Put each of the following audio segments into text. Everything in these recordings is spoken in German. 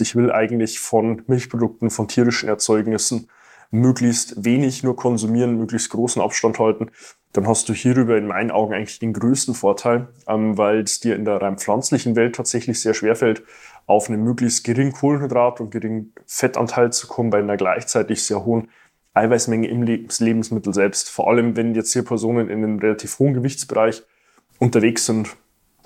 ich will eigentlich von Milchprodukten, von tierischen Erzeugnissen möglichst wenig nur konsumieren, möglichst großen Abstand halten, dann hast du hierüber in meinen Augen eigentlich den größten Vorteil, ähm, weil es dir in der rein pflanzlichen Welt tatsächlich sehr schwer fällt, auf einen möglichst geringen Kohlenhydrat- und geringen Fettanteil zu kommen bei einer gleichzeitig sehr hohen Eiweißmenge im Lebensmittel selbst. Vor allem, wenn jetzt hier Personen in einem relativ hohen Gewichtsbereich unterwegs sind,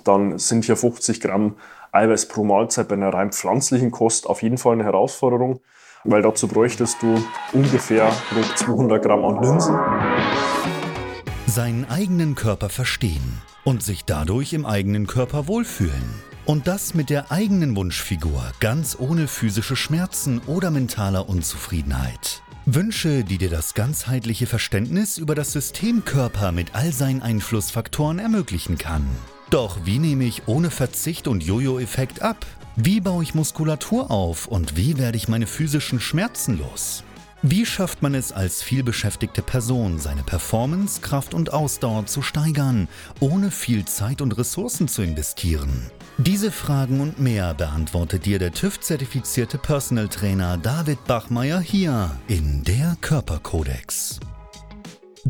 dann sind hier 50 Gramm Eiweiß pro Mahlzeit bei einer rein pflanzlichen Kost auf jeden Fall eine Herausforderung, weil dazu bräuchtest du ungefähr rund 200 Gramm an Linsen. Seinen eigenen Körper verstehen und sich dadurch im eigenen Körper wohlfühlen. Und das mit der eigenen Wunschfigur, ganz ohne physische Schmerzen oder mentaler Unzufriedenheit. Wünsche, die dir das ganzheitliche Verständnis über das System Körper mit all seinen Einflussfaktoren ermöglichen kann. Doch wie nehme ich ohne Verzicht und Jojo-Effekt ab? Wie baue ich Muskulatur auf und wie werde ich meine physischen Schmerzen los? Wie schafft man es als vielbeschäftigte Person, seine Performance, Kraft und Ausdauer zu steigern, ohne viel Zeit und Ressourcen zu investieren? Diese Fragen und mehr beantwortet dir der TÜV-zertifizierte Personal Trainer David Bachmeier hier in der Körperkodex.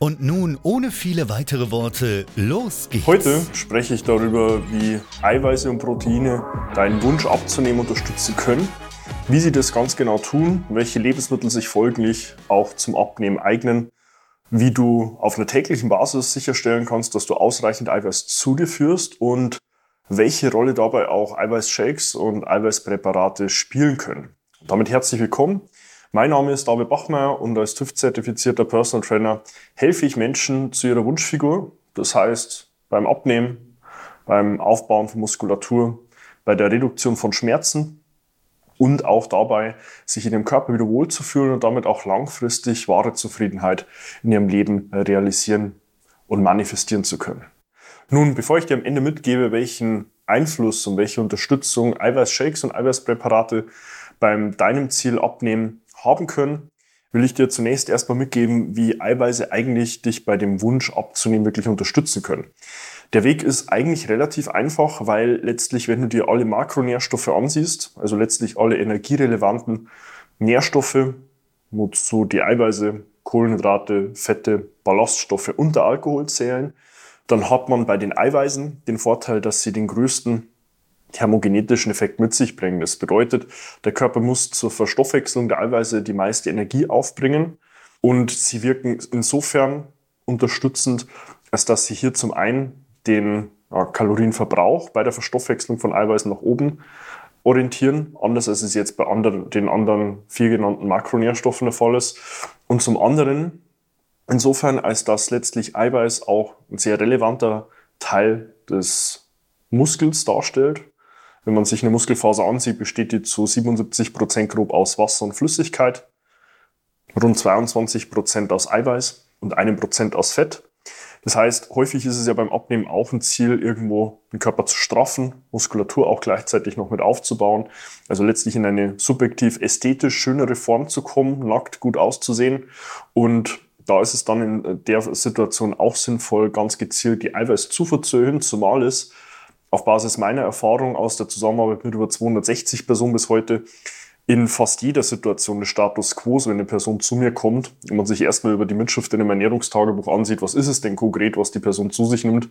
Und nun, ohne viele weitere Worte, los geht's. Heute spreche ich darüber, wie Eiweiße und Proteine deinen Wunsch abzunehmen unterstützen können, wie sie das ganz genau tun, welche Lebensmittel sich folglich auch zum Abnehmen eignen, wie du auf einer täglichen Basis sicherstellen kannst, dass du ausreichend Eiweiß zu dir führst und welche Rolle dabei auch Eiweißshakes und Eiweißpräparate spielen können. damit herzlich willkommen. Mein Name ist David Bachmeier und als TÜV-zertifizierter Personal Trainer helfe ich Menschen zu ihrer Wunschfigur. Das heißt, beim Abnehmen, beim Aufbauen von Muskulatur, bei der Reduktion von Schmerzen und auch dabei, sich in ihrem Körper wieder wohlzufühlen und damit auch langfristig wahre Zufriedenheit in ihrem Leben realisieren und manifestieren zu können. Nun, bevor ich dir am Ende mitgebe, welchen Einfluss und welche Unterstützung Eiweißshakes und Eiweißpräparate beim deinem Ziel abnehmen haben können, will ich dir zunächst erstmal mitgeben, wie Eiweiße eigentlich dich bei dem Wunsch abzunehmen wirklich unterstützen können. Der Weg ist eigentlich relativ einfach, weil letztlich, wenn du dir alle Makronährstoffe ansiehst, also letztlich alle energierelevanten Nährstoffe, wozu die Eiweiße, Kohlenhydrate, Fette, Ballaststoffe und der Alkohol zählen, dann hat man bei den Eiweißen den Vorteil, dass sie den größten thermogenetischen Effekt mit sich bringen. Das bedeutet, der Körper muss zur Verstoffwechslung der Eiweiße die meiste Energie aufbringen und sie wirken insofern unterstützend, als dass sie hier zum einen den ja, Kalorienverbrauch bei der Verstoffwechslung von Eiweißen nach oben orientieren, anders als es jetzt bei anderen, den anderen vier genannten Makronährstoffen der Fall ist. Und zum anderen insofern, als dass letztlich Eiweiß auch ein sehr relevanter Teil des Muskels darstellt wenn man sich eine Muskelfaser ansieht, besteht die zu 77 Prozent grob aus Wasser und Flüssigkeit, rund 22 Prozent aus Eiweiß und einem Prozent aus Fett. Das heißt, häufig ist es ja beim Abnehmen auch ein Ziel, irgendwo den Körper zu straffen, Muskulatur auch gleichzeitig noch mit aufzubauen. Also letztlich in eine subjektiv ästhetisch schönere Form zu kommen, nackt gut auszusehen. Und da ist es dann in der Situation auch sinnvoll, ganz gezielt die Eiweißzufuhr zu erhöhen, zumal es auf Basis meiner Erfahrung aus der Zusammenarbeit mit über 260 Personen bis heute in fast jeder Situation des Status quo, wenn eine Person zu mir kommt und man sich erstmal über die Mitschrift in einem Ernährungstagebuch ansieht, was ist es denn konkret, was die Person zu sich nimmt,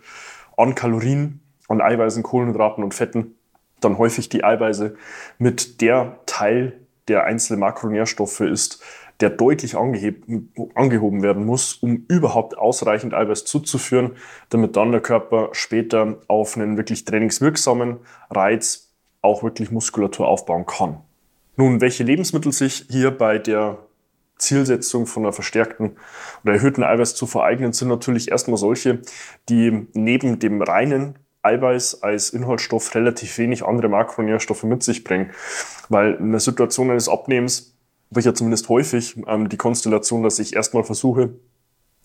an Kalorien, an Eiweißen, Kohlenhydraten und Fetten, dann häufig die Eiweiße mit der Teil der einzelnen Makronährstoffe ist, der deutlich angehoben werden muss, um überhaupt ausreichend Eiweiß zuzuführen, damit dann der Körper später auf einen wirklich trainingswirksamen Reiz auch wirklich Muskulatur aufbauen kann. Nun, welche Lebensmittel sich hier bei der Zielsetzung von einer verstärkten oder erhöhten Eiweißzufuhr eignen, sind natürlich erstmal solche, die neben dem reinen Eiweiß als Inhaltsstoff relativ wenig andere Makronährstoffe mit sich bringen. Weil in der Situation eines Abnehmens habe ich ja zumindest häufig ähm, die Konstellation, dass ich erstmal versuche,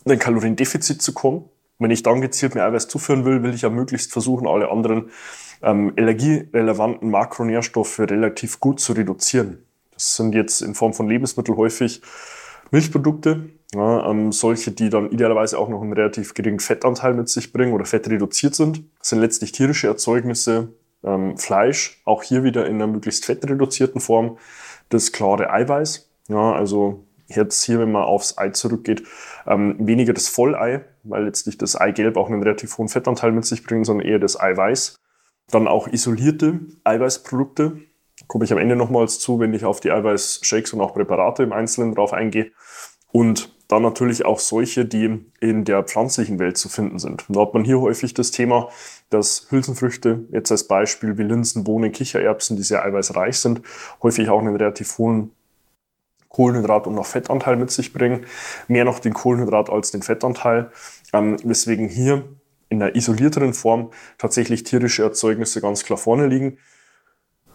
in ein Kaloriendefizit zu kommen. Wenn ich dann gezielt mehr Eiweiß zuführen will, will ich ja möglichst versuchen, alle anderen ähm, allergierelevanten Makronährstoffe relativ gut zu reduzieren. Das sind jetzt in Form von Lebensmitteln häufig Milchprodukte, ja, ähm, solche, die dann idealerweise auch noch einen relativ geringen Fettanteil mit sich bringen oder fettreduziert sind. Das sind letztlich tierische Erzeugnisse, ähm, Fleisch, auch hier wieder in einer möglichst fettreduzierten Form, das klare Eiweiß. Ja, also jetzt hier, wenn man aufs Ei zurückgeht, ähm, weniger das Vollei, weil letztlich das Eigelb auch einen relativ hohen Fettanteil mit sich bringt, sondern eher das Eiweiß. Dann auch isolierte Eiweißprodukte. Komme ich am Ende nochmals zu, wenn ich auf die Eiweißshakes und auch Präparate im Einzelnen drauf eingehe. Und dann natürlich auch solche, die in der pflanzlichen Welt zu finden sind. Da hat man hier häufig das Thema, dass Hülsenfrüchte, jetzt als Beispiel wie Linsen, Bohnen, Kichererbsen, die sehr eiweißreich sind, häufig auch einen relativ hohen Kohlenhydrat- und noch Fettanteil mit sich bringen. Mehr noch den Kohlenhydrat als den Fettanteil. Ähm, weswegen hier in der isolierteren Form tatsächlich tierische Erzeugnisse ganz klar vorne liegen.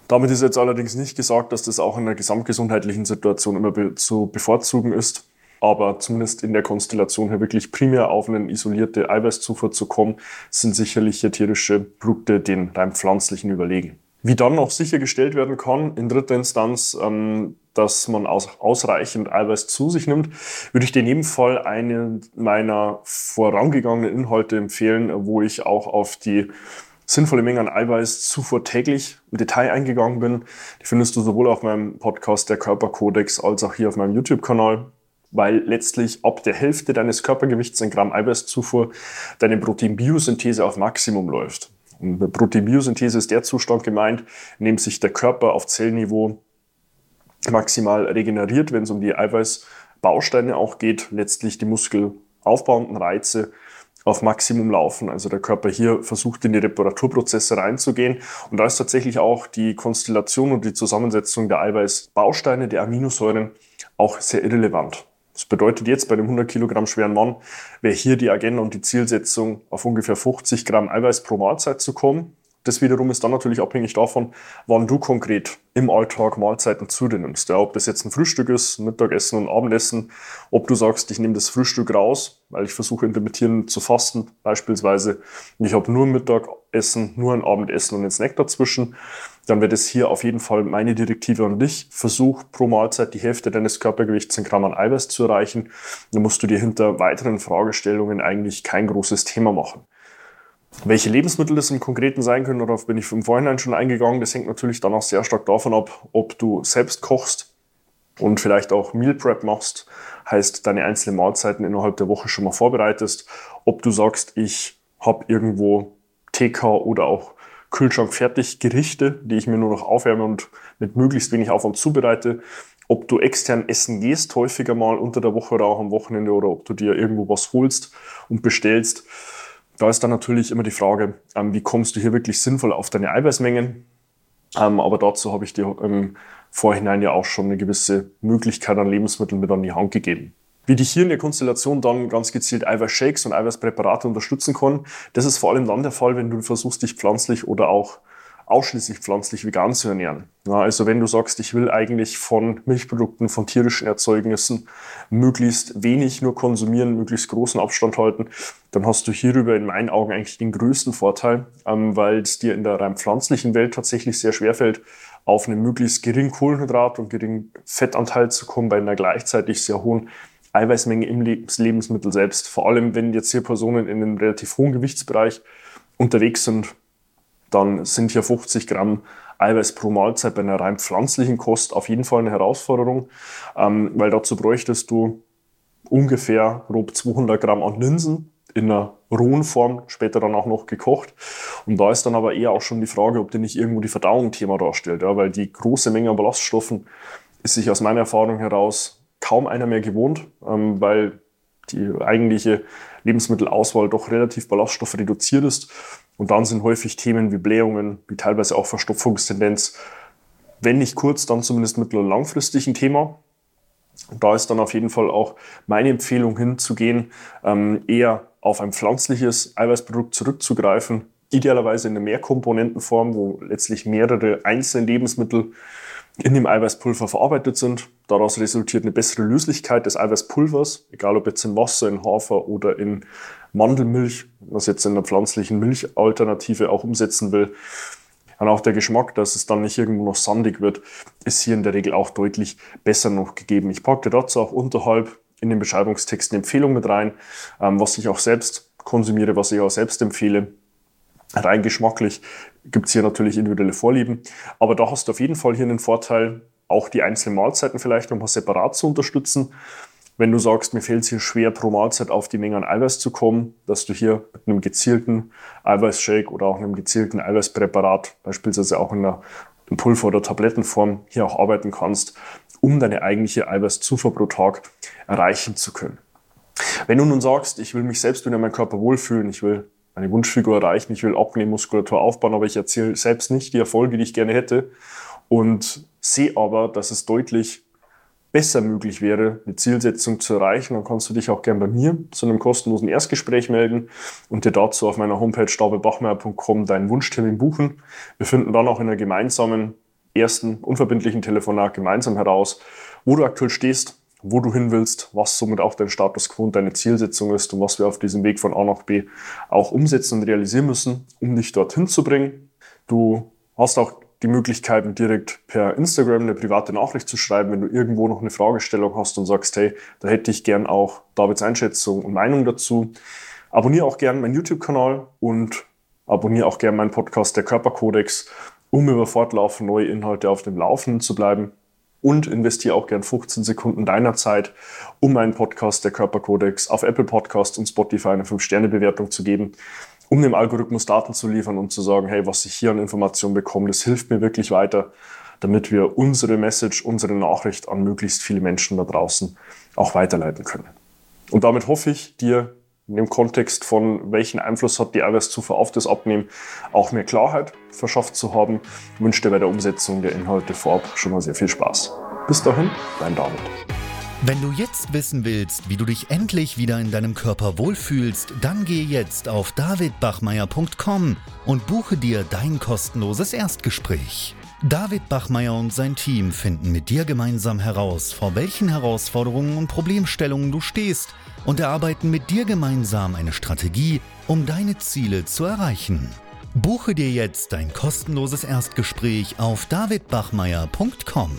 Damit ist jetzt allerdings nicht gesagt, dass das auch in der gesamtgesundheitlichen Situation immer be zu bevorzugen ist. Aber zumindest in der Konstellation hier wirklich primär auf eine isolierte Eiweißzufuhr zu kommen, sind sicherlich hier tierische Produkte den rein pflanzlichen überlegen. Wie dann auch sichergestellt werden kann, in dritter Instanz, ähm, dass man aus, ausreichend Eiweiß zu sich nimmt, würde ich dir in jedem Fall einen meiner vorangegangenen Inhalte empfehlen, wo ich auch auf die sinnvolle Menge an Eiweiß zuvor täglich im Detail eingegangen bin. Die findest du sowohl auf meinem Podcast Der Körperkodex als auch hier auf meinem YouTube-Kanal weil letztlich ab der Hälfte deines Körpergewichts in Gramm Eiweißzufuhr deine Proteinbiosynthese auf Maximum läuft. Und mit Proteinbiosynthese ist der Zustand gemeint, in dem sich der Körper auf Zellniveau maximal regeneriert, wenn es um die Eiweißbausteine auch geht, letztlich die muskelaufbauenden Reize auf Maximum laufen. Also der Körper hier versucht in die Reparaturprozesse reinzugehen. Und da ist tatsächlich auch die Konstellation und die Zusammensetzung der Eiweißbausteine, der Aminosäuren, auch sehr irrelevant. Das bedeutet jetzt bei dem 100 Kilogramm schweren Mann, wäre hier die Agenda und die Zielsetzung, auf ungefähr 50 Gramm Eiweiß pro Mahlzeit zu kommen. Das wiederum ist dann natürlich abhängig davon, wann du konkret im Alltag Mahlzeiten zu dir nimmst. Ja, ob das jetzt ein Frühstück ist, Mittagessen und Abendessen, ob du sagst, ich nehme das Frühstück raus, weil ich versuche intermittierend zu fasten beispielsweise. Ich habe nur Mittagessen, nur ein Abendessen und einen Snack dazwischen dann wäre das hier auf jeden Fall meine Direktive an dich. Versuch pro Mahlzeit die Hälfte deines Körpergewichts in Gramm an Eiweiß zu erreichen. Dann musst du dir hinter weiteren Fragestellungen eigentlich kein großes Thema machen. Welche Lebensmittel das im Konkreten sein können, darauf bin ich im Vorhinein schon eingegangen. Das hängt natürlich dann auch sehr stark davon ab, ob du selbst kochst und vielleicht auch Meal Prep machst, heißt deine einzelnen Mahlzeiten innerhalb der Woche schon mal vorbereitest, ob du sagst, ich habe irgendwo TK oder auch Kühlschrank fertig Gerichte, die ich mir nur noch aufwärme und mit möglichst wenig Aufwand zubereite. Ob du extern essen gehst, häufiger mal unter der Woche oder auch am Wochenende oder ob du dir irgendwo was holst und bestellst. Da ist dann natürlich immer die Frage, ähm, wie kommst du hier wirklich sinnvoll auf deine Eiweißmengen? Ähm, aber dazu habe ich dir im Vorhinein ja auch schon eine gewisse Möglichkeit an Lebensmitteln mit an die Hand gegeben. Wie dich hier in der Konstellation dann ganz gezielt Eiweißshakes und Eiweißpräparate unterstützen können, das ist vor allem dann der Fall, wenn du versuchst, dich pflanzlich oder auch ausschließlich pflanzlich vegan zu ernähren. Ja, also wenn du sagst, ich will eigentlich von Milchprodukten, von tierischen Erzeugnissen möglichst wenig nur konsumieren, möglichst großen Abstand halten, dann hast du hierüber in meinen Augen eigentlich den größten Vorteil, ähm, weil es dir in der rein pflanzlichen Welt tatsächlich sehr schwer fällt, auf einen möglichst geringen Kohlenhydrat- und geringen Fettanteil zu kommen bei einer gleichzeitig sehr hohen Eiweißmenge im Lebensmittel selbst. Vor allem, wenn jetzt hier Personen in einem relativ hohen Gewichtsbereich unterwegs sind, dann sind hier 50 Gramm Eiweiß pro Mahlzeit bei einer rein pflanzlichen Kost auf jeden Fall eine Herausforderung, ähm, weil dazu bräuchtest du ungefähr grob 200 Gramm an Linsen in einer rohen Form, später dann auch noch gekocht. Und da ist dann aber eher auch schon die Frage, ob dir nicht irgendwo die Verdauung Thema darstellt, ja, weil die große Menge an Ballaststoffen ist sich aus meiner Erfahrung heraus kaum einer mehr gewohnt, ähm, weil die eigentliche Lebensmittelauswahl doch relativ ballaststoffreduziert ist. Und dann sind häufig Themen wie Blähungen, wie teilweise auch Verstopfungstendenz, wenn nicht kurz, dann zumindest mittel- und langfristig ein Thema. Und da ist dann auf jeden Fall auch meine Empfehlung hinzugehen, ähm, eher auf ein pflanzliches Eiweißprodukt zurückzugreifen, Idealerweise in der Mehrkomponentenform, wo letztlich mehrere einzelne Lebensmittel in dem Eiweißpulver verarbeitet sind. Daraus resultiert eine bessere Löslichkeit des Eiweißpulvers, egal ob jetzt in Wasser, in Hafer oder in Mandelmilch, was jetzt in der pflanzlichen Milchalternative auch umsetzen will. Und auch der Geschmack, dass es dann nicht irgendwo noch sandig wird, ist hier in der Regel auch deutlich besser noch gegeben. Ich packe dazu auch unterhalb in den Beschreibungstext eine Empfehlung mit rein, ähm, was ich auch selbst konsumiere, was ich auch selbst empfehle. Rein geschmacklich gibt es hier natürlich individuelle Vorlieben, aber da hast du auf jeden Fall hier einen Vorteil, auch die einzelnen Mahlzeiten vielleicht nochmal separat zu unterstützen. Wenn du sagst, mir fällt es hier schwer, pro Mahlzeit auf die Menge an Eiweiß zu kommen, dass du hier mit einem gezielten Eiweißshake oder auch einem gezielten Eiweißpräparat, beispielsweise auch in einer in Pulver- oder Tablettenform, hier auch arbeiten kannst, um deine eigentliche Eiweißzufuhr pro Tag erreichen zu können. Wenn du nun sagst, ich will mich selbst wieder in meinem Körper wohlfühlen, ich will meine Wunschfigur erreichen, ich will abnehmen, Muskulatur aufbauen, aber ich erziele selbst nicht die Erfolge, die ich gerne hätte. Und sehe aber, dass es deutlich besser möglich wäre, eine Zielsetzung zu erreichen, dann kannst du dich auch gerne bei mir zu einem kostenlosen Erstgespräch melden und dir dazu auf meiner Homepage stabelbachmeier.com deinen Wunschtermin buchen. Wir finden dann auch in einer gemeinsamen ersten unverbindlichen Telefonat gemeinsam heraus, wo du aktuell stehst, wo du hin willst, was somit auch dein Status quo und deine Zielsetzung ist und was wir auf diesem Weg von A nach B auch umsetzen und realisieren müssen, um dich dorthin zu bringen. Du hast auch die Möglichkeit, direkt per Instagram eine private Nachricht zu schreiben, wenn du irgendwo noch eine Fragestellung hast und sagst, hey, da hätte ich gern auch Davids Einschätzung und Meinung dazu. Abonniere auch gern meinen YouTube-Kanal und abonniere auch gern meinen Podcast Der Körperkodex, um über fortlaufend neue Inhalte auf dem Laufenden zu bleiben. Und investiere auch gern 15 Sekunden deiner Zeit, um meinen Podcast Der Körperkodex auf Apple Podcast und Spotify eine 5-Sterne-Bewertung zu geben um dem Algorithmus Daten zu liefern und zu sagen, hey, was ich hier an Informationen bekomme, das hilft mir wirklich weiter, damit wir unsere Message, unsere Nachricht an möglichst viele Menschen da draußen auch weiterleiten können. Und damit hoffe ich, dir in dem Kontext von welchen Einfluss hat die Eiweißzufuhr auf das Abnehmen auch mehr Klarheit verschafft zu haben. Ich wünsche dir bei der Umsetzung der Inhalte vorab schon mal sehr viel Spaß. Bis dahin, dein David. Wenn du jetzt wissen willst, wie du dich endlich wieder in deinem Körper wohlfühlst, dann geh jetzt auf davidbachmeier.com und buche dir dein kostenloses Erstgespräch. David Bachmeier und sein Team finden mit dir gemeinsam heraus, vor welchen Herausforderungen und Problemstellungen du stehst und erarbeiten mit dir gemeinsam eine Strategie, um deine Ziele zu erreichen. Buche dir jetzt dein kostenloses Erstgespräch auf davidbachmeier.com.